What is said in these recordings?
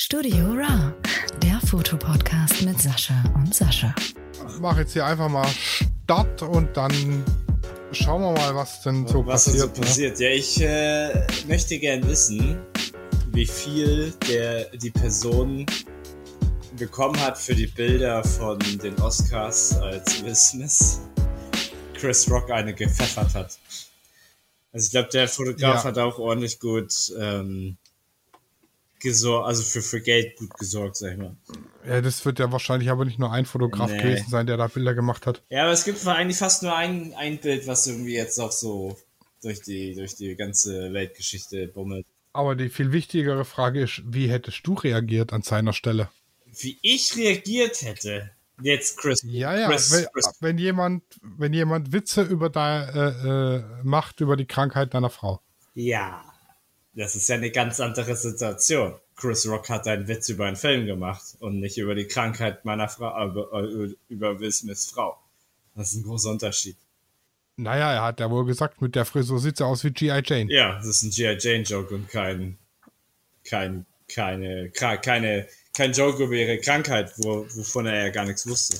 Studio Ra, der Fotopodcast mit Sascha und Sascha. Ich mache jetzt hier einfach mal Start und dann schauen wir mal, was denn so was passiert. so passiert. Ja, ich äh, möchte gern wissen, wie viel der die Person bekommen hat für die Bilder von den Oscars, als Will Smith Chris Rock eine gepfeffert hat. Also ich glaube, der Fotograf Ja. hat auch ordentlich gut ähm, gesorgt, also für, für Geld gut gesorgt, sag ich mal. Ja, das wird ja wahrscheinlich aber nicht nur ein Fotograf Nee. gewesen sein, der da Bilder gemacht hat. Ja, aber es gibt eigentlich fast nur ein, ein Bild, was irgendwie jetzt auch so durch die, durch die ganze Weltgeschichte bummelt. Aber die viel wichtigere Frage ist, wie hättest du reagiert an seiner Stelle? Wie ich reagiert hätte, jetzt Chris. Ja, ja, Chris, wenn, Chris, wenn jemand, wenn jemand Witze über da, äh, äh, macht über die Krankheit deiner Frau. ja, das ist ja eine ganz andere Situation. Chris Rock hat einen Witz über einen Film gemacht und nicht über die Krankheit meiner Frau, aber äh, über Will Smiths Frau. Das ist ein großer Unterschied. Naja, er hat ja wohl gesagt, mit der Frisur sieht sie aus wie G.I. Jane. Ja, das ist ein G.I. Jane Joke und kein, kein, keine, keine, kein Joke über ihre Krankheit, wo, wovon er ja gar nichts wusste.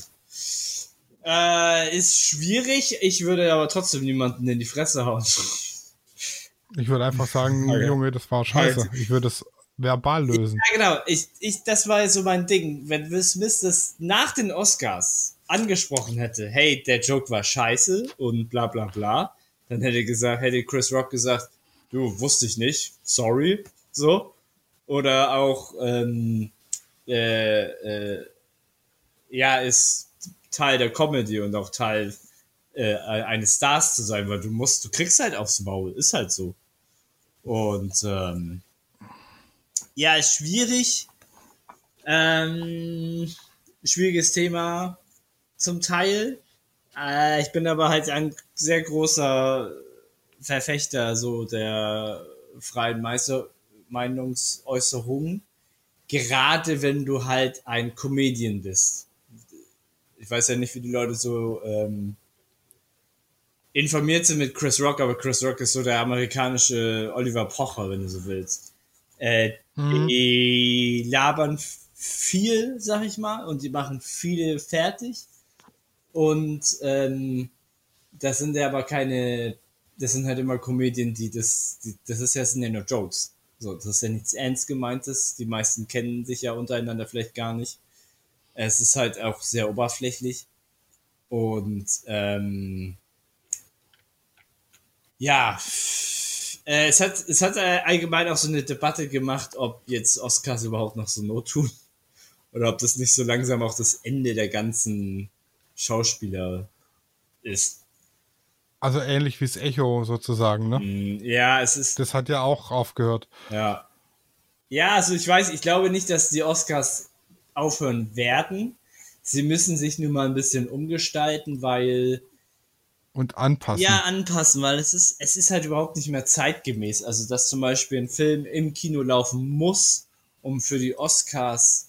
Äh, ist schwierig. Ich würde aber trotzdem niemanden in die Fresse hauen. Ich würde einfach sagen, Okay. Junge, das war scheiße. Ich würde es verbal lösen. Ja, genau. Ich, ich, das war so mein Ding. Wenn Will Smith das nach den Oscars angesprochen hätte, hey, der Joke war scheiße und bla bla bla, dann hätte gesagt, hätte Chris Rock gesagt, du, wusste ich nicht, sorry, so. Oder auch, ähm, äh, äh, ja, ist Teil der Comedy und auch Teil äh, eines Stars zu sein, weil du musst, du kriegst halt aufs Maul, ist halt so. Und ähm, ja, ist schwierig. Ähm, schwieriges Thema zum Teil. Äh, ich bin aber halt ein sehr großer Verfechter so der freien Meister Meinungsäußerung. Gerade wenn du halt ein Comedian bist. Ich weiß ja nicht, wie die Leute so ähm, informiert sind mit Chris Rock, aber Chris Rock ist so der amerikanische Oliver Pocher, wenn du so willst. Äh, Die labern viel, sag ich mal, und die machen viele fertig. Und ähm, das sind ja aber keine, das sind halt immer Komödien, die das, die, das ist ja, sind ja nur Jokes. So, das ist ja nichts ernst gemeintes. Die meisten kennen sich ja untereinander vielleicht gar nicht. Es ist halt auch sehr oberflächlich. Und ähm, ja, äh, es hat, es hat äh, allgemein auch so eine Debatte gemacht, ob jetzt Oscars überhaupt noch so Not tun. Oder ob das nicht so langsam auch das Ende der ganzen Schauspieler ist. Also ähnlich wie das Echo sozusagen, ne? Mm, Ja, es ist. Das hat ja auch aufgehört. Ja. Ja, also ich weiß, ich glaube nicht, dass die Oscars aufhören werden. Sie müssen sich nur mal ein bisschen umgestalten, weil Und anpassen. Ja, anpassen, weil es ist, es ist halt überhaupt nicht mehr zeitgemäß. Also, dass zum Beispiel ein Film im Kino laufen muss, um für die Oscars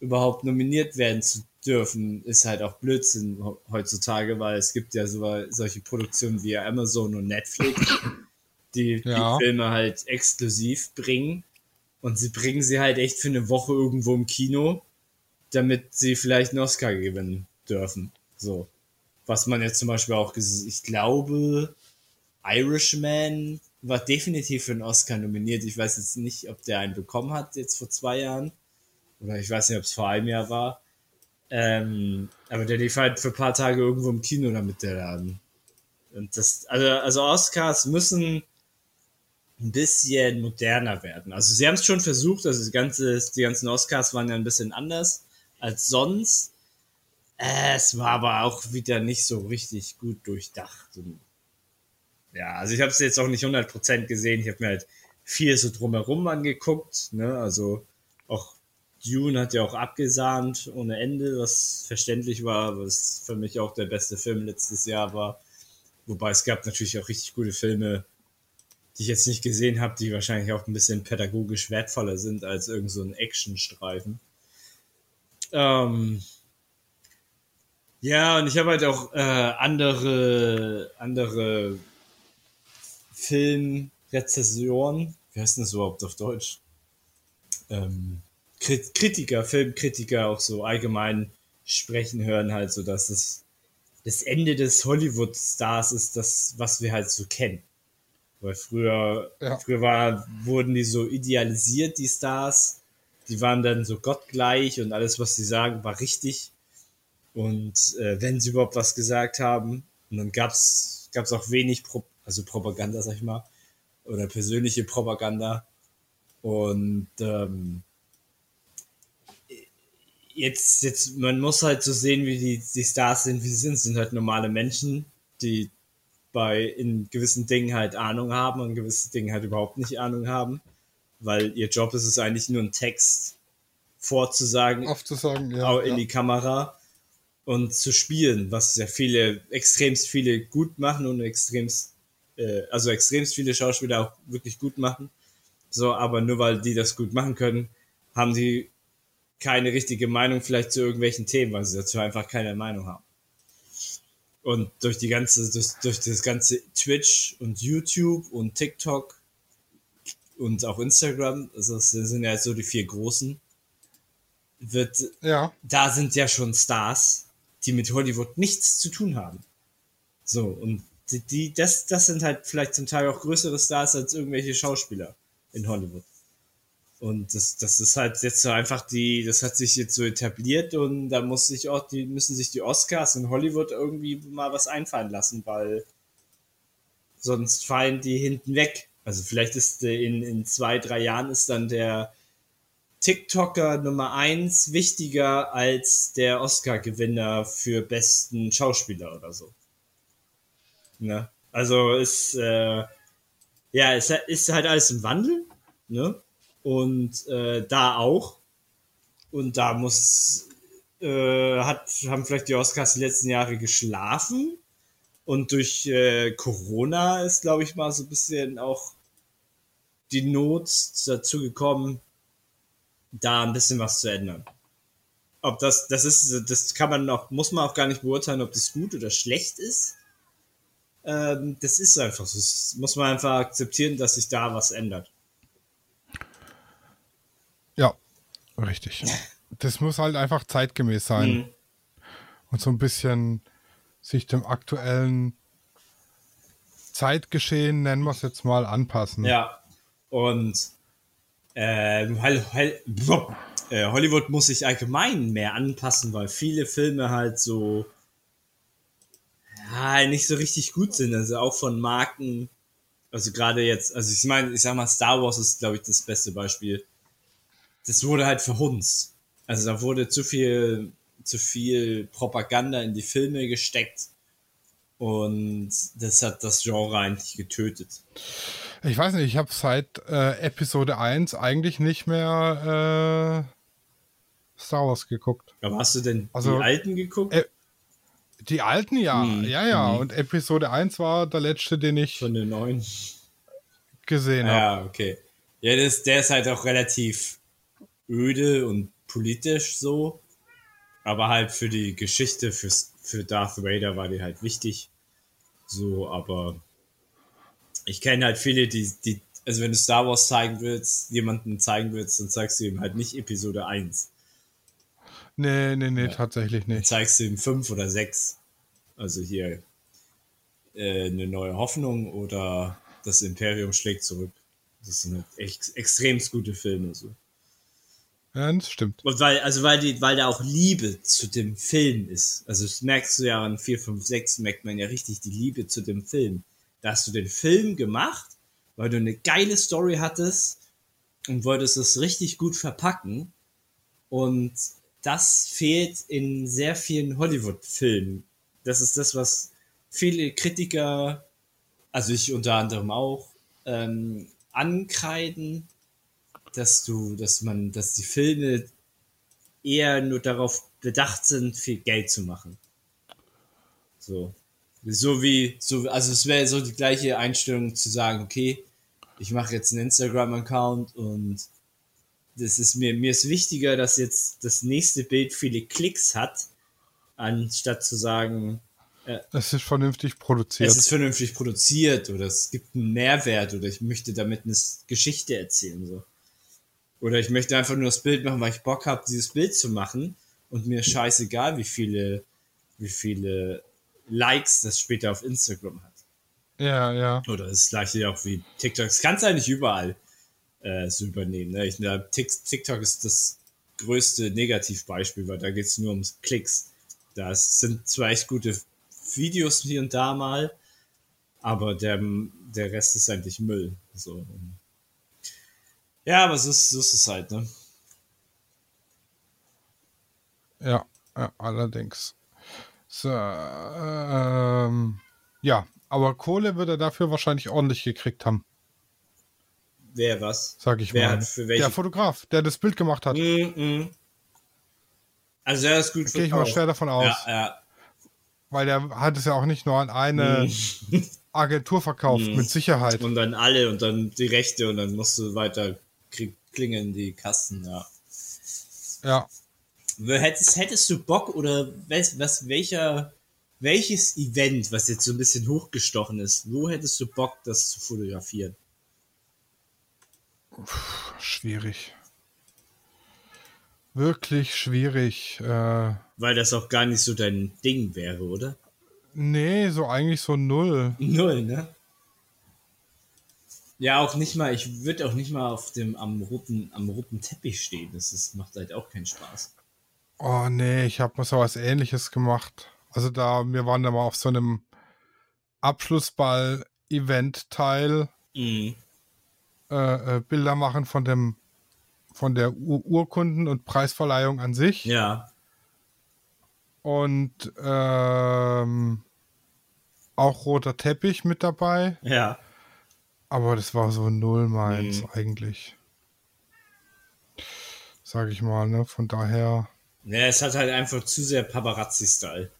überhaupt nominiert werden zu dürfen, ist halt auch Blödsinn he- heutzutage, weil es gibt ja so, solche Produktionen wie Amazon und Netflix, die Ja. die Filme halt exklusiv bringen. Und sie bringen sie halt echt für eine Woche irgendwo im Kino, damit sie vielleicht einen Oscar gewinnen dürfen. So. Was man jetzt zum Beispiel auch ich glaube, Irishman war definitiv für einen Oscar nominiert. Ich weiß jetzt nicht, ob der einen bekommen hat, jetzt vor zwei Jahren. Oder ich weiß nicht, ob es vor einem Jahr war. Ähm, aber der lief halt für ein paar Tage irgendwo im Kino damit der Laden. Und das, also, also Oscars müssen ein bisschen moderner werden. Also sie haben es schon versucht, also die, ganze, die ganzen Oscars waren ja ein bisschen anders als sonst. Es war aber auch wieder nicht so richtig gut durchdacht. Ja, also ich habe es jetzt auch nicht 100% gesehen. Ich habe mir halt viel so drumherum angeguckt. Ne? Also auch Dune hat ja auch abgesahnt ohne Ende, was verständlich war, was für mich auch der beste Film letztes Jahr war. Wobei es gab natürlich auch richtig gute Filme, die ich jetzt nicht gesehen habe, die wahrscheinlich auch ein bisschen pädagogisch wertvoller sind als irgend so ein Actionstreifen. Ähm, ja, und ich habe halt auch äh, andere, andere Filmrezessionen. Wie heißt denn das überhaupt auf Deutsch? Ähm, Kritiker, Filmkritiker auch so allgemein sprechen hören, halt so, dass es das Ende des Hollywood-Stars ist das, was wir halt so kennen. Weil früher, ja. früher war, wurden die so idealisiert, die Stars. Die waren dann so gottgleich und alles, was sie sagen, war richtig. Und äh, wenn sie überhaupt was gesagt haben, und dann gab's gab's auch wenig, Pro also Propaganda, sag ich mal, oder persönliche Propaganda. Und ähm, jetzt, jetzt, man muss halt so sehen, wie die, die Stars sind, wie sie sind. Sind halt normale Menschen, die bei in gewissen Dingen halt Ahnung haben und gewisse Dingen halt überhaupt nicht Ahnung haben. Weil ihr Job ist es eigentlich nur ein Text vorzusagen, aufzusagen, ja, in ja. die Kamera und zu spielen, was sehr viele, extremst viele gut machen und extremst, äh, also extremst viele Schauspieler auch wirklich gut machen. So, aber nur weil die das gut machen können, haben die keine richtige Meinung vielleicht zu irgendwelchen Themen, weil sie dazu einfach keine Meinung haben. Und durch die ganze, durch, durch das ganze Twitch und YouTube und TikTok und auch Instagram, also das sind ja so die vier großen, wird, ja. da sind ja schon Stars, die mit Hollywood nichts zu tun haben. So, und die, die, das, das sind halt vielleicht zum Teil auch größere Stars als irgendwelche Schauspieler in Hollywood. Und das, das ist halt jetzt so einfach die, das hat sich jetzt so etabliert und da muss sich auch, die müssen sich die Oscars in Hollywood irgendwie mal was einfallen lassen, weil sonst fallen die hinten weg. Also vielleicht ist in, in zwei, drei Jahren ist dann der TikToker Nummer eins wichtiger als der Oscar-Gewinner für besten Schauspieler oder so. Ne? Also ist, äh, ja, es ist halt alles im Wandel, ne? Und äh, da auch. Und da muss, äh, hat, haben vielleicht die Oscars die letzten Jahre geschlafen. Und durch äh, Corona ist, glaube ich, mal so ein bisschen auch die Not dazu gekommen, da ein bisschen was zu ändern. Ob das, das ist, das kann man auch, muss man auch gar nicht beurteilen, ob das gut oder schlecht ist. Ähm, das ist einfach so. Das muss man einfach akzeptieren, dass sich da was ändert. Ja, richtig. Das muss halt einfach zeitgemäß sein. Mhm. Und so ein bisschen sich dem aktuellen Zeitgeschehen, nennen wir es jetzt mal, anpassen. Ja. Und äh, Hollywood muss sich allgemein mehr anpassen, weil viele Filme halt so ja, nicht so richtig gut sind. Also auch von Marken, also gerade jetzt, also ich meine, ich sag mal, Star Wars ist, glaube ich, das beste Beispiel das wurde halt verhunzt. Also da wurde zu viel, zu viel Propaganda in die Filme gesteckt und das hat das Genre eigentlich getötet. Ich weiß nicht, ich habe seit äh, Episode 1 eigentlich nicht mehr äh, Star Wars geguckt. Aber hast du denn also, die alten geguckt? Äh, die alten, ja. Hm. Ja, ja. Hm. Und Episode 1 war der letzte, den ich von den neuen gesehen habe. Ja, okay. Ja, das, der ist halt auch relativ öde und politisch so. Aber halt für die Geschichte, fürs, für Darth Vader war die halt wichtig. So, aber ich kenne halt viele, die, die, also wenn du Star Wars zeigen willst, jemanden zeigen willst, dann zeigst du ihm halt nicht Episode 1. Nee, nee, nee, ja. tatsächlich nicht. Dann zeigst du ihm 5 oder 6. Also hier äh, eine neue Hoffnung oder das Imperium schlägt zurück. Das sind halt echt extrem gute Filme. So. Ja, das stimmt. Und weil, also weil die, weil da auch Liebe zu dem Film ist. Also das merkst du ja an 4, 5, 6 merkt man ja richtig die Liebe zu dem Film. Da hast du den Film gemacht, weil du eine geile Story hattest und wolltest es richtig gut verpacken. Und das fehlt in sehr vielen Hollywood-Filmen. Das ist das, was viele Kritiker, also ich unter anderem auch, ähm, ankreiden, dass du, dass man, dass die Filme eher nur darauf bedacht sind, viel Geld zu machen. So. So wie, so, also es wäre so die gleiche Einstellung zu sagen, okay, ich mache jetzt einen Instagram-Account und das ist mir, mir ist wichtiger, dass jetzt das nächste Bild viele Klicks hat, anstatt zu sagen, äh, es ist vernünftig produziert. Es ist vernünftig produziert oder es gibt einen Mehrwert oder ich möchte damit eine Geschichte erzählen, so. Oder ich möchte einfach nur das Bild machen, weil ich Bock habe, dieses Bild zu machen und mir scheißegal, wie viele, wie viele Likes das später auf Instagram hat. Ja, ja. Oder das gleiche auch wie TikTok. Das kannst du eigentlich überall äh, so übernehmen. Ne? Ich, na, TikTok ist das größte Negativbeispiel, weil da geht es nur ums Klicks. Das sind zwar echt gute Videos hier und da mal, aber der, der Rest ist eigentlich Müll. So. Ja, aber so ist, so ist es halt, ne? Ja, ja allerdings. So, ähm, ja, aber Kohle wird er dafür wahrscheinlich ordentlich gekriegt haben. Wer was? Sag ich Wer mal. hat für welche? Der Fotograf, der das Bild gemacht hat. Mm, mm. Also er ist gut Gehe ich mal schwer davon aus. Ja, ja. Weil der hat es ja auch nicht nur an eine Agentur verkauft, mit Sicherheit. Und dann alle und dann die Rechte und dann musst du weiter klingeln die Kasten, ja. Ja. Hättest, hättest du Bock oder was, was, welcher, welches Event, was jetzt so ein bisschen hochgestochen ist, wo hättest du Bock, das zu fotografieren? Schwierig. Wirklich schwierig. Äh, Weil das auch gar nicht so dein Ding wäre, oder? nee, so eigentlich so null. Null, ne? Ja, auch nicht mal, ich würde auch nicht mal auf dem am roten, am roten Teppich stehen. Das ist, macht halt auch keinen Spaß. Oh nee, ich habe mal so was ähnliches gemacht. Also da, wir waren da mal auf so einem Abschlussball-Event-Teil, Mhm. äh, äh, Bilder machen von dem von der Ur Urkunden- und Preisverleihung an sich. Ja, Und ähm, auch roter Teppich mit dabei. ja. Aber das war so null meins Mhm. eigentlich. Sag ich mal, ne? Von daher. Ja, es hat halt einfach zu sehr Paparazzi-Style.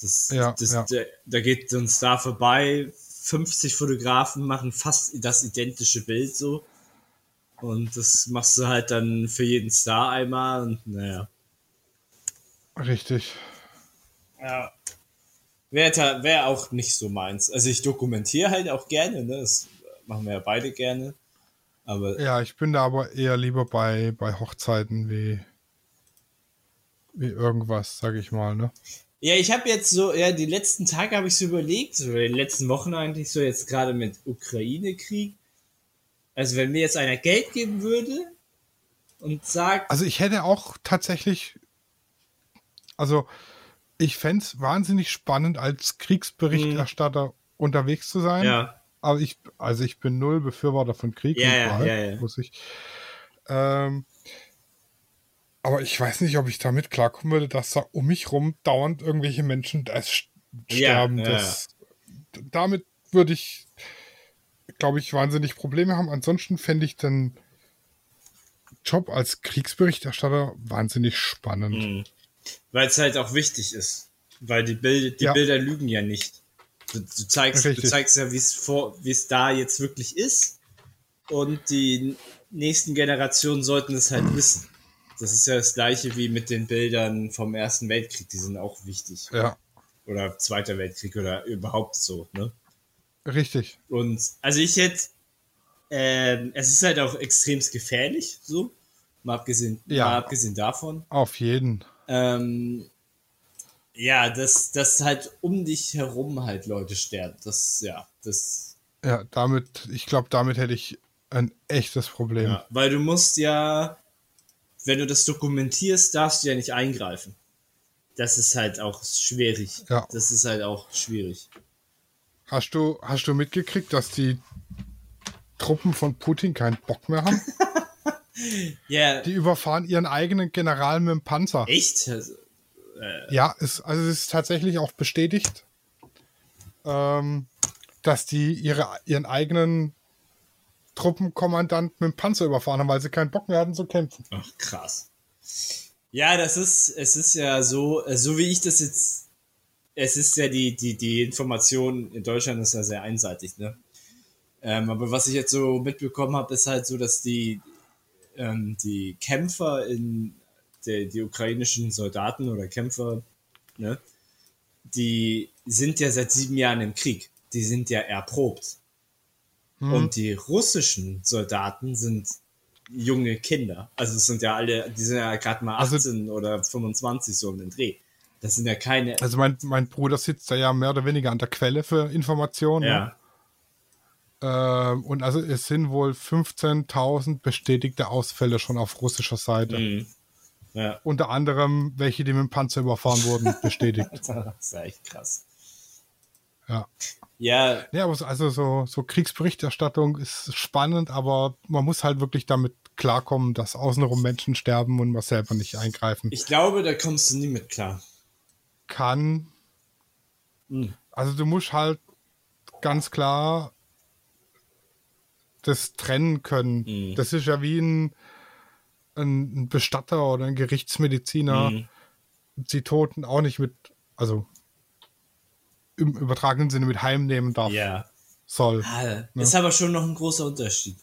Das, Ja, das, ja. Da, da geht so ein Star vorbei, 50 Fotografen machen fast das identische Bild so. Und das machst du halt dann für jeden Star einmal und naja. Richtig. Ja. Wäre wär auch nicht so meins. Also ich dokumentiere halt auch gerne, ne? Das machen wir ja beide gerne. Aber Ja, ich bin da aber eher lieber bei, bei Hochzeiten wie irgendwas, sag ich mal, ne? Ja, ich habe jetzt so, ja, die letzten Tage habe ich so überlegt, so die letzten Wochen eigentlich so, jetzt gerade mit Ukraine-Krieg. Also wenn mir jetzt einer Geld geben würde und sagt, Also ich hätte auch tatsächlich, also ich fände es wahnsinnig spannend, als Kriegsberichterstatter unterwegs zu sein. ja, Aber ich, also ich bin null Befürworter von Krieg Ja, ja, ja, ja. muss ich. Ähm, aber ich weiß nicht, ob ich damit klarkommen würde, dass da um mich rum dauernd irgendwelche Menschen Ja, sterben. ja, das, Damit würde ich, glaube ich, wahnsinnig Probleme haben. Ansonsten fände ich den Job als Kriegsberichterstatter wahnsinnig spannend. Mhm. weil es halt auch wichtig ist. Weil die, Bild, die Ja. Bilder lügen ja nicht. Du, du, zeigst, du zeigst ja, wie es vor, wie es da jetzt wirklich ist. Und die nächsten Generationen sollten es halt wissen. Das ist ja das gleiche wie mit den Bildern vom Ersten Weltkrieg, die sind auch wichtig. Ja, Oder Zweiter Weltkrieg oder überhaupt so, ne? richtig. Und also ich hätte, ähm, es ist halt auch extremst gefährlich, so. Mal abgesehen, Ja. mal abgesehen davon. Auf jeden. Ähm, ja, dass, dass halt um dich herum halt Leute sterben. Das, ja, das, Ja, damit, ich glaube, damit hätte ich ein echtes Problem. ja. Weil du musst ja, wenn du das dokumentierst, darfst du ja nicht eingreifen. Das ist halt auch schwierig. Ja. Das ist halt auch schwierig. Hast du, hast du mitgekriegt, dass die Truppen von Putin keinen Bock mehr haben? Ja, Die überfahren ihren eigenen General mit dem Panzer. echt? Also, Ja, ist, also es ist tatsächlich auch bestätigt, ähm, dass die ihre, ihren eigenen Truppenkommandant mit dem Panzer überfahren haben, weil sie keinen Bock mehr hatten zu kämpfen. Ach, krass. Ja, das ist, es ist ja so, äh, so wie ich das jetzt, es ist ja die, die, die Information in Deutschland ist ja sehr einseitig, ne? Ähm, aber was ich jetzt so mitbekommen habe, ist halt so, dass die, ähm, die Kämpfer in der, die ukrainischen Soldaten oder Kämpfer, ne, die sind ja seit sieben Jahren im Krieg. Die sind ja erprobt. Und die russischen Soldaten sind junge Kinder. Also es sind ja alle, die sind ja gerade mal Also- 18 oder 25 so um den Dreh. Das sind ja keine. Also mein, mein Bruder sitzt da ja mehr oder weniger an der Quelle für Informationen. ja. Ähm, und also es sind wohl 15.000 bestätigte Ausfälle schon auf russischer Seite. Mhm. Ja. Unter anderem welche, die mit dem Panzer überfahren wurden, bestätigt. Das ist ja echt krass. Ja. Ja, Ja, aber so, also so, so Kriegsberichterstattung ist spannend, aber man muss halt wirklich damit klarkommen, dass außenrum Menschen sterben und man selber nicht eingreifen ich glaube, da kommst du nie mit klar. kann. Mhm. Also du musst halt ganz klar das trennen können. Mhm. Das ist ja wie ein, ein ein Bestatter oder ein Gerichtsmediziner. Mhm. Die Toten auch nicht mit, also im übertragenen Sinne mit heimnehmen darf, Ja. soll. Ah, Ist aber schon noch ein großer Unterschied.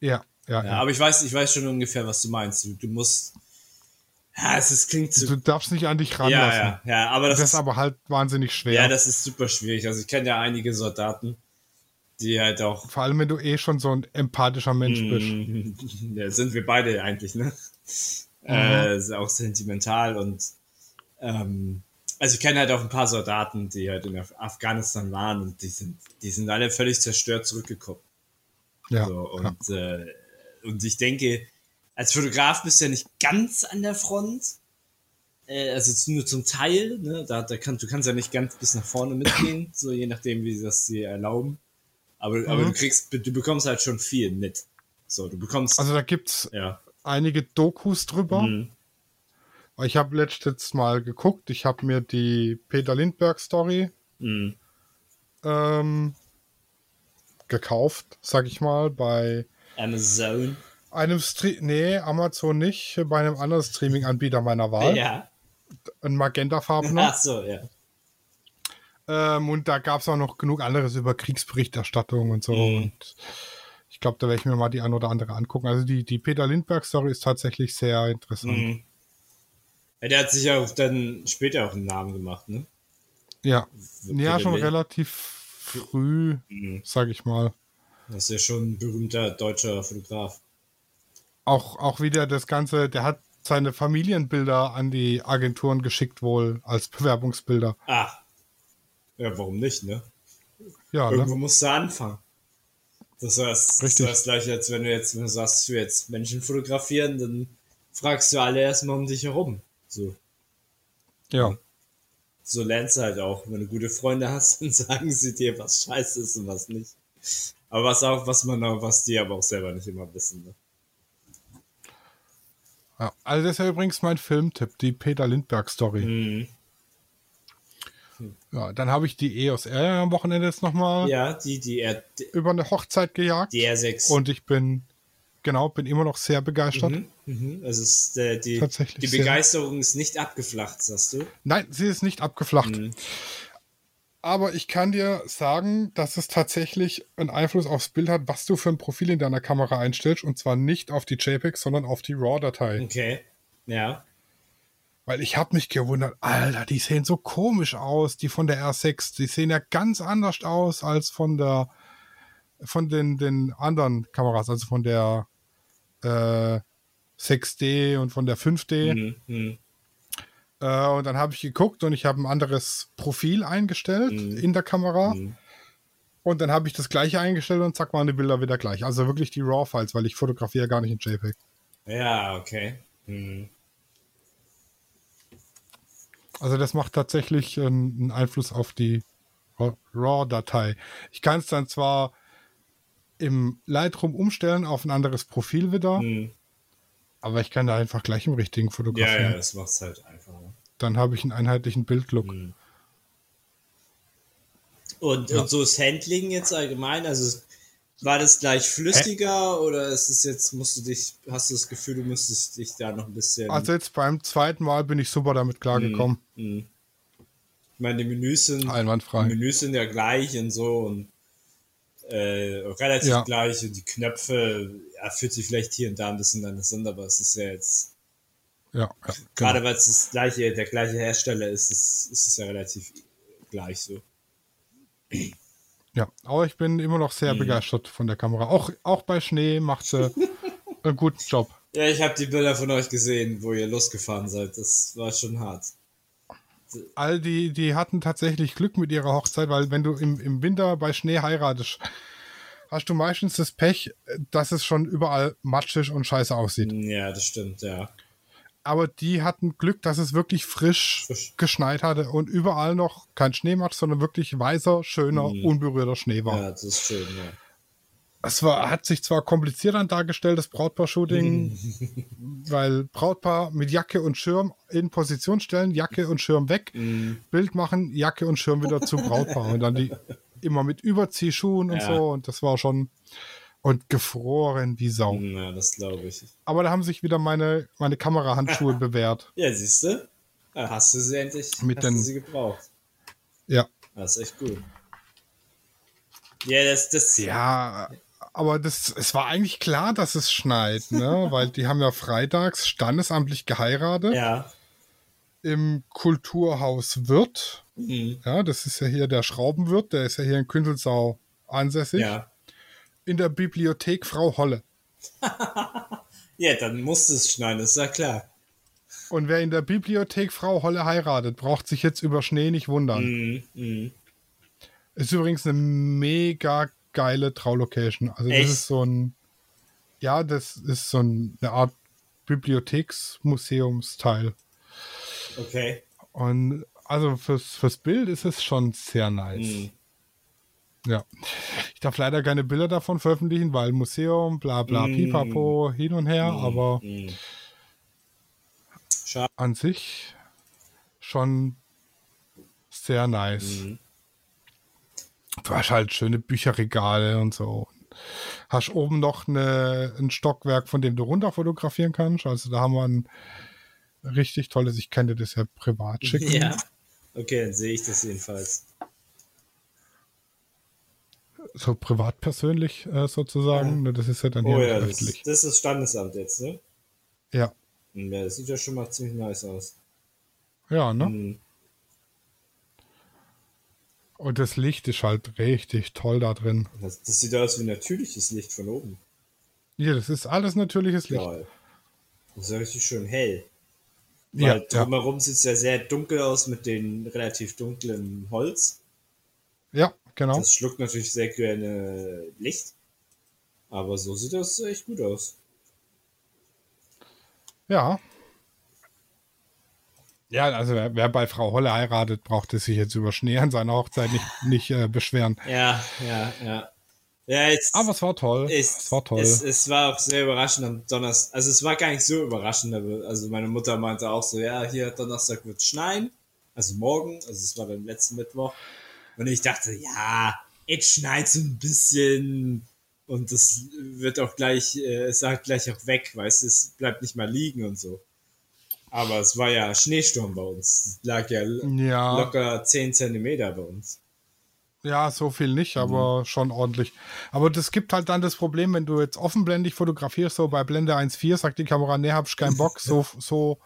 Ja, ja, Ja, ja. aber ich weiß, ich weiß schon ungefähr, was du meinst. Du, du musst. Ja, es ist, klingt Du zu. darfst nicht an dich Ja, ranlassen. ja, ja, aber das, Das ist aber halt wahnsinnig schwer. ja, das ist super schwierig. Also ich kenne ja einige Soldaten, die halt auch. Vor allem, wenn du eh schon so ein empathischer Mensch bist. Mm, Ja, sind wir beide eigentlich, ne? Äh, ist auch sentimental und ähm, also ich kenne halt auch ein paar Soldaten, die halt in Af Afghanistan waren und die sind, die sind alle völlig zerstört zurückgekommen. Ja, So, ja. und, äh, und ich denke, als Fotograf bist du ja nicht ganz an der Front. Äh, also nur zum Teil, ne? Da, da kann, du kannst ja nicht ganz bis nach vorne mitgehen, so je nachdem, wie sie das dir erlauben. Aber, aber Mhm. du kriegst, du bekommst halt schon viel mit. So, du bekommst. Also da gibt's ja. einige Dokus drüber. Mhm. Ich habe letztens mal geguckt. Ich habe mir die Peter Lindbergh Story Mhm. ähm, gekauft, sag ich mal, bei Amazon. einem Stream, nee, Amazon nicht, bei einem anderen Streaming-Anbieter meiner Wahl, Ja. ein Magenta-farbener. Ach so, ja. Ähm, und da gab es auch noch genug anderes über Kriegsberichterstattung und so. Mhm. Und ich glaube, da werde ich mir mal die ein oder andere angucken. Also die, die Peter Lindbergh-Story ist tatsächlich sehr interessant. Mhm. Der hat sich ja auch dann später auch einen Namen gemacht, ne? Ja. So ja, schon relativ früh, Mhm. sag ich mal. Das ist ja schon ein berühmter deutscher Fotograf. Auch, auch wieder das Ganze, der hat seine Familienbilder an die Agenturen geschickt, wohl als Bewerbungsbilder. Ah. Ja, warum nicht, ne? Ja, Irgendwo ne? musst du anfangen. Das heißt, Richtig. das ist gleich, als wenn du jetzt, wenn du sagst, will jetzt Menschen fotografieren, dann fragst du alle erstmal um dich herum. So, ja. so lernst du halt auch. Wenn du gute Freunde hast, dann sagen sie dir, was scheiße ist und was nicht. Aber was auch, was man auch, was die aber auch selber nicht immer wissen. Ne? ja. Also das ist ja übrigens mein Filmtipp, die Peter Lindbergh-Story. Mhm. Ja, dann habe ich die EOS R am Wochenende jetzt nochmal Ja, die, die, R, über eine Hochzeit gejagt. die R6. Und ich bin, genau, bin immer noch sehr begeistert. Mhm, mhm. Also ist, äh, die, die. Begeisterung ist nicht abgeflacht, sagst du? Nein, sie ist nicht abgeflacht. Mhm. Aber ich kann dir sagen, dass es tatsächlich einen Einfluss aufs Bild hat, was du für ein Profil in deiner Kamera einstellst. Und zwar nicht auf die JPEG, sondern auf die RAW-Datei. Okay. Ja. Weil ich habe mich gewundert, Alter, die sehen so komisch aus, die von der R6. Die sehen ja ganz anders aus als von der von den, den anderen Kameras, also von der äh, 6D und von der 5D. Mhm. Mhm. Äh, und dann habe ich geguckt und ich habe ein anderes Profil eingestellt Mhm. in der Kamera. Mhm. Und dann habe ich das gleiche eingestellt und zack, waren die Bilder wieder gleich. Also wirklich die RAW-Files, weil ich fotografiere gar nicht in JPEG. Ja, okay. Mhm. Also das macht tatsächlich einen, Einfluss auf die Ra- RAW-Datei. Ich kann es dann zwar im Lightroom umstellen auf ein anderes Profil wieder, Mhm. aber ich kann da einfach gleich im richtigen Ja, fotografieren. ja, das macht's halt einfacher. Dann habe ich einen einheitlichen Bildlook. Mhm. Und, und so das Handling jetzt allgemein, also war das gleich flüssiger oder ist es jetzt, musst du dich, hast du das Gefühl, du müsstest dich da noch ein bisschen. Also jetzt beim zweiten Mal bin ich super damit klargekommen. Mhm. Ich meine, die Menüs sind, die Einwandfrei. Menüs sind ja gleich und so und äh, relativ Ja. gleich und die Knöpfe, ja, fühlt sich vielleicht hier und da ein bisschen anders an, aber es ist ja jetzt, Ja, ja genau. gerade weil es das gleiche, der gleiche Hersteller ist, ist, ist es ja relativ gleich so. Ja, aber ich bin immer noch Mhm. sehr begeistert von der Kamera. Auch, auch bei Schnee macht sie einen guten Job. Ja, ich habe die Bilder von euch gesehen, wo ihr losgefahren seid. Das war schon hart. All die, die hatten tatsächlich Glück mit ihrer Hochzeit, weil wenn du im, im Winter bei Schnee heiratest, hast du meistens das Pech, dass es schon überall matschig und scheiße aussieht. Ja, das stimmt, ja. Aber die hatten Glück, dass es wirklich frisch, Frisch. geschneit hatte und überall noch kein Schneematsch, sondern wirklich weißer, schöner, unberührter Schnee war. Ja, das ist schön, ja. Es war, hat sich zwar kompliziert dann dargestellt, das Brautpaar-Shooting, weil Brautpaar mit Jacke und Schirm in Position stellen, Jacke und Schirm weg, Mhm. Bild machen, Jacke und Schirm wieder zu Brautpaar und dann die immer mit Überziehschuhen und Ja. so und das war schon und gefroren wie Sau. Ja, das glaube ich. Aber da haben sich wieder meine, meine Kamerahandschuhe bewährt. Ja, siehst du? Da hast du sie endlich Mit hast den- du sie gebraucht. Ja. Das ist echt gut. Ja, das, das, Ja, aber das, es war eigentlich klar, dass es schneit, ne? Weil die haben ja freitags standesamtlich geheiratet ja. im Kulturhaus Wirt. Mhm. Ja, das ist ja hier der Schraubenwirt, der ist ja hier in Künselsau ansässig. Ja. In der Bibliothek Frau Holle. Ja, dann muss es schneiden, ist ja klar. Und wer in der Bibliothek Frau Holle heiratet, braucht sich jetzt über Schnee nicht wundern. Mhm. Mhm. Ist übrigens eine mega geile Traulocation. Also Echt? das ist so ein, ja, das ist so ein, eine Art Bibliotheksmuseumsteil. Okay. Und also fürs, fürs Bild ist es schon sehr nice. Mhm. Ja. Ich darf leider keine Bilder davon veröffentlichen, weil Museum, bla bla, Mm. pipapo, hin und her, aber Mhm. Schade. an sich schon sehr nice. Mhm. Du hast halt schöne Bücherregale und so. Hast oben noch eine, ein Stockwerk, von dem du runter fotografieren kannst. Also da haben wir ein richtig tolles, ich dir das ja privat schicken. Ja. Okay, dann sehe ich das jedenfalls. So privat persönlich äh, sozusagen. Ne, Das ist ja dann hier Oh ja, das, öffentlich. das ist Standesamt jetzt, ne? Ja. Ja, das sieht ja schon mal ziemlich nice aus. Ja, ne? Mhm. Und das Licht ist halt richtig toll da drin. Das, das sieht aus wie natürliches Licht von oben. Ja, das ist alles natürliches Licht. Geil. Das ist ja richtig schön hell. Ja, Weil ja, drumherum sieht es ja sehr dunkel aus mit dem relativ dunklen Holz. ja, genau. Das schluckt natürlich sehr gerne Licht. Aber so sieht das echt gut aus. Ja. Ja, also wer, wer bei Frau Holle heiratet, braucht es sich jetzt über Schnee an seiner Hochzeit nicht, nicht äh, beschweren. Ja, ja, ja. Ja, jetzt. Aber es war toll. es, es war toll. Es, es war auch sehr überraschend am Donnerstag. Also es war gar nicht so überraschend, aber also meine Mutter meinte auch so, ja, hier Donnerstag wird schneien. Also morgen, also es war dann letzten Mittwoch. Und ich dachte, ja, jetzt schneit so ein bisschen und es wird auch gleich, äh, es sagt gleich auch weg, weißt du, es bleibt nicht mal liegen und so. Aber es war ja Schneesturm bei uns. Lag ja ja, locker 10 Zentimeter bei uns. ja, so viel nicht, Mhm. aber schon ordentlich. Aber das gibt halt dann das Problem, wenn du jetzt offenblendig fotografierst, so bei Blende 1.4, sagt die Kamera, nee, hab ich keinen Bock, so, so,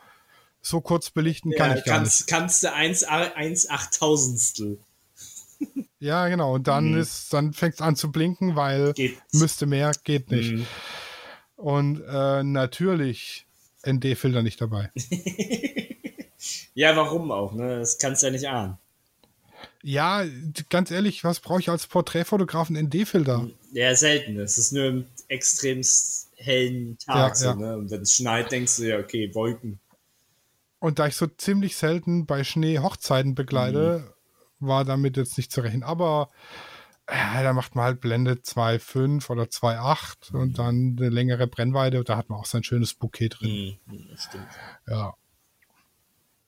so kurz belichten kann ja, ich gar nicht. kannst, kannst du 1, 1 Achttausendstel. Ja, genau. Und dann ist, dann fängt es an zu blinken, weil Mhm. Geht. müsste mehr, geht nicht. Mhm. Und äh, natürlich ND-Filter nicht dabei. Ja, warum auch, ne? Das kannst du ja nicht ahnen. Ja, ganz ehrlich, was brauche ich als Porträtfotografen ND-Filter? Ja, selten. Es ist nur im extremst hellen Tag Ja, so, ja. ne? Und wenn es schneit, denkst du ja, okay, Wolken. Und da ich so ziemlich selten bei Schnee Hochzeiten begleite, war damit jetzt nicht zu rechnen. Aber ja, da macht man halt Blende 2,5 oder 2,8 und dann eine längere Brennweite. Da hat man auch sein schönes Bouquet drin. Mhm, das stimmt. Ja.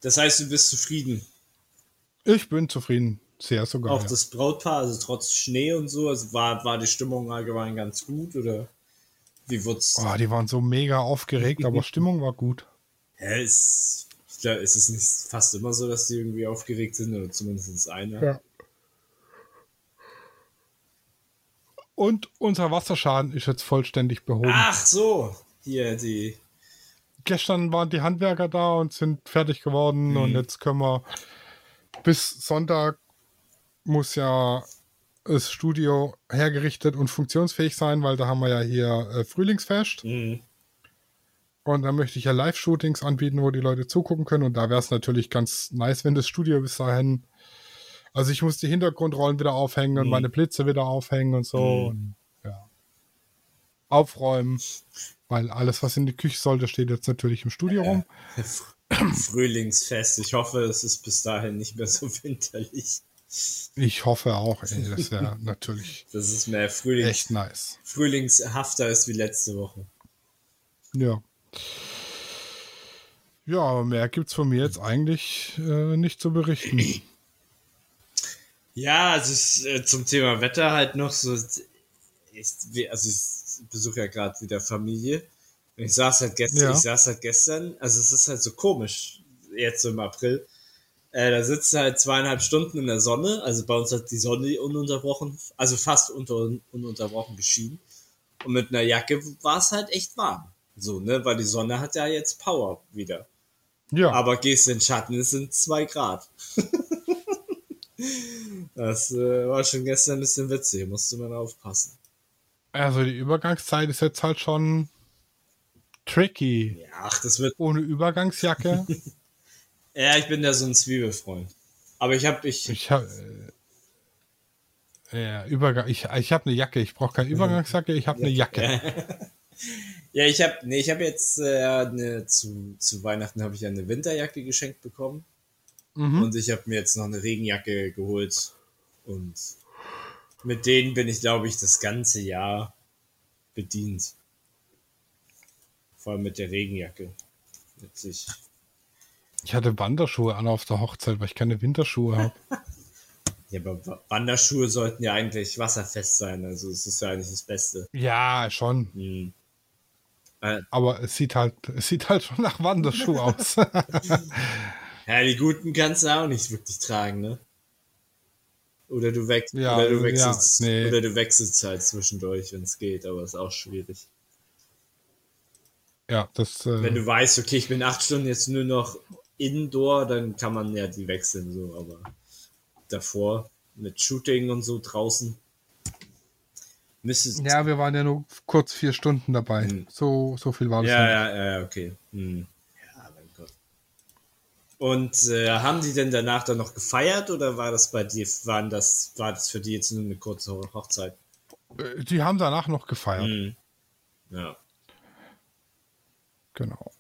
Das heißt, du bist zufrieden. Ich bin zufrieden. Sehr sogar. Auch ja. das Brautpaar, also trotz Schnee und so, also war, war die Stimmung allgemein ganz gut oder wie wird's? Oh, die waren so mega aufgeregt, aber Stimmung war gut. Hä, ist, ich glaub, ist es nicht fast immer so, dass die irgendwie aufgeregt sind oder zumindest einer? Ja. Und unser Wasserschaden ist jetzt vollständig behoben. Ach so, hier die. Gestern waren die Handwerker da und sind fertig geworden und jetzt können wir bis Sonntag muss ja das Studio hergerichtet und funktionsfähig sein, weil da haben wir ja hier äh, Frühlingsfest. Mhm. Und dann möchte ich ja Live-Shootings anbieten, wo die Leute zugucken können. Und da wäre es natürlich ganz nice, wenn das Studio bis dahin. Also ich muss die Hintergrundrollen wieder aufhängen und Mhm. meine Blitze wieder aufhängen und so. Mhm. Und, ja. Aufräumen. Weil alles, was in die Küche sollte, steht jetzt natürlich im Studio rum. Frühlingsfest. Ich hoffe, es ist bis dahin nicht mehr so winterlich. Ich hoffe auch, ey, das wäre natürlich Das ist mehr Frühlings echt nice. frühlingshafter ist wie letzte Woche. Ja. Ja, aber mehr gibt's von mir jetzt eigentlich äh, nicht zu berichten. Ja, also ich, äh, zum Thema Wetter halt noch so. Ich, also ich besuche ja gerade wieder Familie. Und ich saß halt gestern, Ja. ich saß halt gestern, also es ist halt so komisch, jetzt so im April. Äh, da sitzt du halt zweieinhalb Stunden in der Sonne, also bei uns hat die Sonne ununterbrochen, also fast unter, ununterbrochen geschienen. Und mit einer Jacke war es halt echt warm. So, ne, weil die Sonne hat ja jetzt Power wieder. Ja, Aber gehst in den Schatten, es sind zwei Grad. das äh, war schon gestern ein bisschen witzig, musste man aufpassen. also die Übergangszeit ist jetzt halt schon tricky. Ja, ach, das wird. Ohne Übergangsjacke. Ja, ich bin da so ein Zwiebelfreund. Aber ich hab, ich, Ich habe äh, ja, Übergang. Ich, ich habe eine Jacke. Ich brauche keine Übergangsjacke. Ich habe eine Jacke. ja, ich hab, nee, ich hab jetzt äh, eine, zu, zu Weihnachten habe ich eine Winterjacke geschenkt bekommen. Mhm. Und ich habe mir jetzt noch eine Regenjacke geholt. Und mit denen bin ich, glaube ich, das ganze Jahr bedient. Vor allem mit der Regenjacke. Witzig. Ich hatte Wanderschuhe an auf der Hochzeit, weil ich keine Winterschuhe habe. Ja, aber Wa- Wanderschuhe sollten ja eigentlich wasserfest sein. Also es ist ja eigentlich das Beste. ja, schon. Hm. Äh, Aber es sieht halt, es sieht halt schon nach Wanderschuh aus. Ja, die guten kannst du auch nicht wirklich tragen, ne? Oder du, wech Ja, oder du ja, wechselst, nee. oder du wechselst halt zwischendurch, wenn es geht, aber ist auch schwierig. ja, das. Äh, Wenn du weißt, okay, ich bin acht Stunden jetzt nur noch indoor, dann kann man ja die wechseln, so, aber davor mit Shooting und so draußen müsste es. ja, wir waren ja nur kurz vier Stunden dabei. Mhm. So, so viel war das. Ja, nicht. ja, ja, ja, okay. Hm. Und äh, haben die denn danach dann noch gefeiert oder war das bei dir, waren das, war das für die jetzt nur eine kurze Ho- Hochzeit? Äh, Die haben danach noch gefeiert. Hm. Ja. Genau.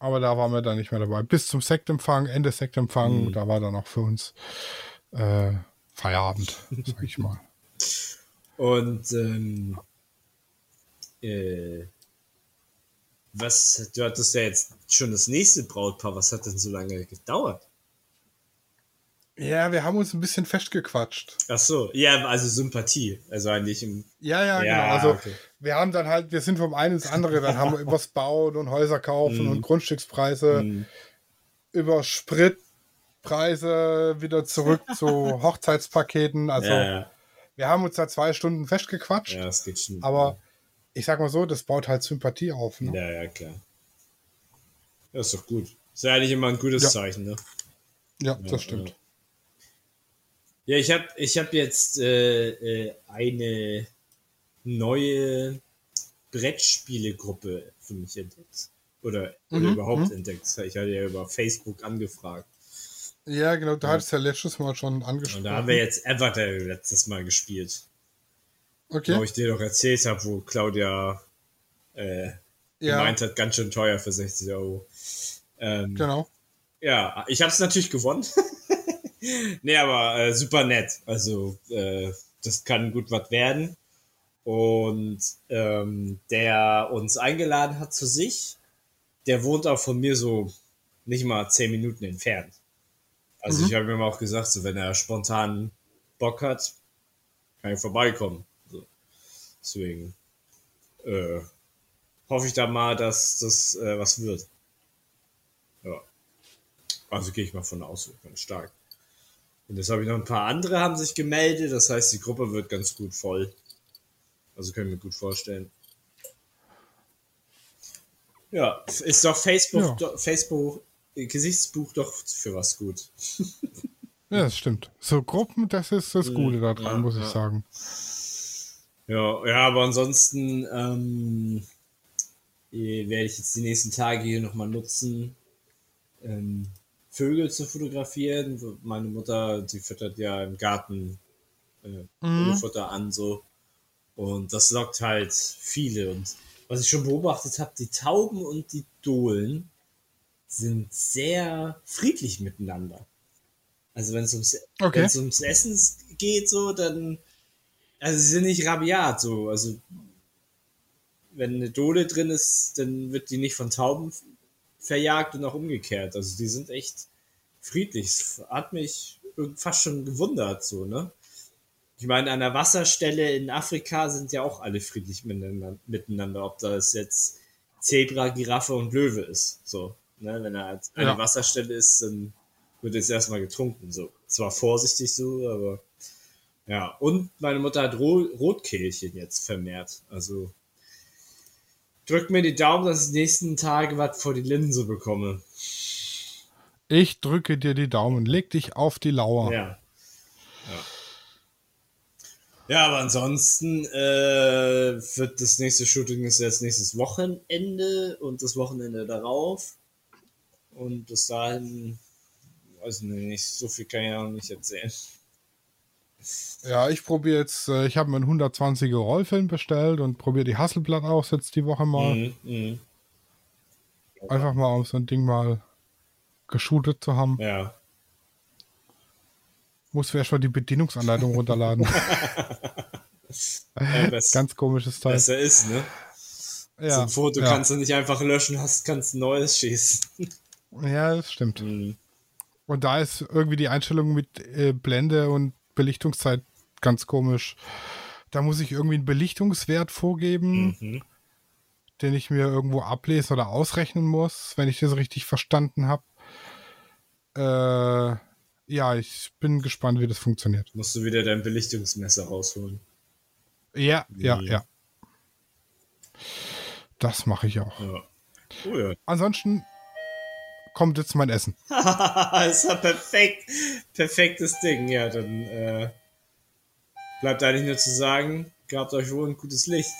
Aber da waren wir dann nicht mehr dabei. Bis zum Sektempfang, Ende Sektempfang, Mhm. da war dann auch für uns äh, Feierabend, sag ich mal. Und ähm, äh, was, du hattest ja jetzt schon das nächste Brautpaar, was hat denn so lange gedauert? Ja, wir haben uns ein bisschen festgequatscht. Ach so, ja, also Sympathie, also eigentlich im, Ja, ja, Ja, genau. Also okay. wir haben dann halt, wir sind vom einen ins andere, dann haben wir übers Bauen und Häuser kaufen Mhm. und Grundstückspreise, hm, über Spritpreise wieder zurück zu Hochzeitspaketen. Also ja, ja, wir haben uns da zwei Stunden festgequatscht, ja, das geht schon. aber ich sag mal so, das baut halt Sympathie auf. Ne? Ja, ja, klar. Ja, ist doch gut. Ist ja eigentlich immer ein gutes Ja. Zeichen, ne? Ja, Ja, das stimmt. Ja, ich habe ich hab jetzt äh, äh, eine neue Brettspielegruppe für mich entdeckt. Oder, oder Mhm, überhaupt mhm. entdeckt. Ich hatte ja über Facebook angefragt. Ja, genau, du hattest ja letztes Mal schon Und angesprochen. da haben wir jetzt Evertale letztes Mal gespielt. Okay. Wo ich dir doch erzählt habe, wo Claudia äh, ja, gemeint hat, ganz schön teuer für 60 Euro. Ähm, genau. Ja, ich habe es natürlich gewonnen. nee, aber äh, super nett. Also äh, das kann gut was werden. Und ähm, der uns eingeladen hat zu sich, der wohnt auch von mir so nicht mal zehn Minuten entfernt. Also Mhm. ich habe ihm auch gesagt, so wenn er spontan Bock hat, kann ich vorbeikommen. Deswegen äh, hoffe ich da mal, dass das äh, was wird. Ja. Also gehe ich mal von aus, ganz stark. Und jetzt habe ich noch ein paar andere haben sich gemeldet, das heißt, die Gruppe wird ganz gut voll. Also können wir gut vorstellen. Ja, ist doch Facebook, Ja. Doch, Facebook Gesichtsbuch doch für was gut. Ja, das stimmt. So Gruppen, das ist das Gute daran, ja, muss ich ja. sagen. Ja, ja, aber ansonsten, ähm, äh, werde ich jetzt die nächsten Tage hier nochmal nutzen, ähm, Vögel zu fotografieren. Meine Mutter, die füttert ja im Garten äh, Mhm. Futter an, so. Und das lockt halt viele. Und was ich schon beobachtet habe, die Tauben und die Dohlen sind sehr friedlich miteinander. Also wenn es ums, Okay. wenn es ums Essen geht, so, dann, also sie sind nicht rabiat, so, also wenn eine Dole drin ist, dann wird die nicht von Tauben verjagt und auch umgekehrt. Also die sind echt friedlich. Es hat mich fast schon gewundert, so, ne? Ich meine, an der Wasserstelle in Afrika sind ja auch alle friedlich miteinander, ob das jetzt Zebra, Giraffe und Löwe ist. So, ne? Wenn er als eine Ja. Wasserstelle ist, dann wird jetzt erstmal getrunken. So. Zwar vorsichtig so, aber ja. Und meine Mutter hat Ro Rotkehlchen jetzt vermehrt. Also drückt mir die Daumen, dass ich die nächsten Tage was vor die Linse bekomme. Ich drücke dir die Daumen. Leg dich auf die Lauer. Ja. Ja. Ja, aber ansonsten äh, wird das nächste Shooting ist jetzt nächstes Wochenende und das Wochenende darauf. Und bis dahin, weiß ich nicht, so viel kann ich auch nicht erzählen. Ja, ich probiere jetzt, äh, ich habe mir einen 120er Rollfilm bestellt und probiere die Hasselblatt aus jetzt die Woche mal. Mhm, mhm. Einfach mal, um so ein Ding mal geshootet zu haben. Ja. Muss mir erstmal die Bedienungsanleitung runterladen. ja Ganz komisches Teil. besser ist, ne? so Ja, ein Foto ja. kannst du nicht einfach löschen, hast, kannst ein neues schießen. ja, das stimmt. Mhm. Und da ist irgendwie die Einstellung mit äh, Blende und Belichtungszeit ganz komisch. Da muss ich irgendwie einen Belichtungswert vorgeben, Mhm. den ich mir irgendwo ablesen oder ausrechnen muss, wenn ich das richtig verstanden habe. Äh, ja, ich bin gespannt, wie das funktioniert. Musst du wieder dein Belichtungsmesser rausholen. Ja, ja, Mhm. ja. Das mache ich auch. Ja. Oh ja. Ansonsten kommt jetzt mein Essen. ist ja perfekt. Perfektes Ding. Ja, dann äh, bleibt eigentlich nur zu sagen, gehabt euch wohl ein gutes Licht.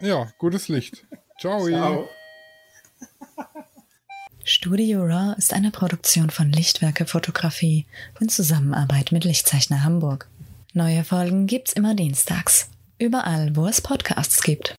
Ja, gutes Licht. Ciao. Ciao. Studio Raw ist eine Produktion von Lichtwerke Fotografie in Zusammenarbeit mit Lichtzeichner Hamburg. Neue Folgen gibt's immer dienstags. Überall, wo es Podcasts gibt.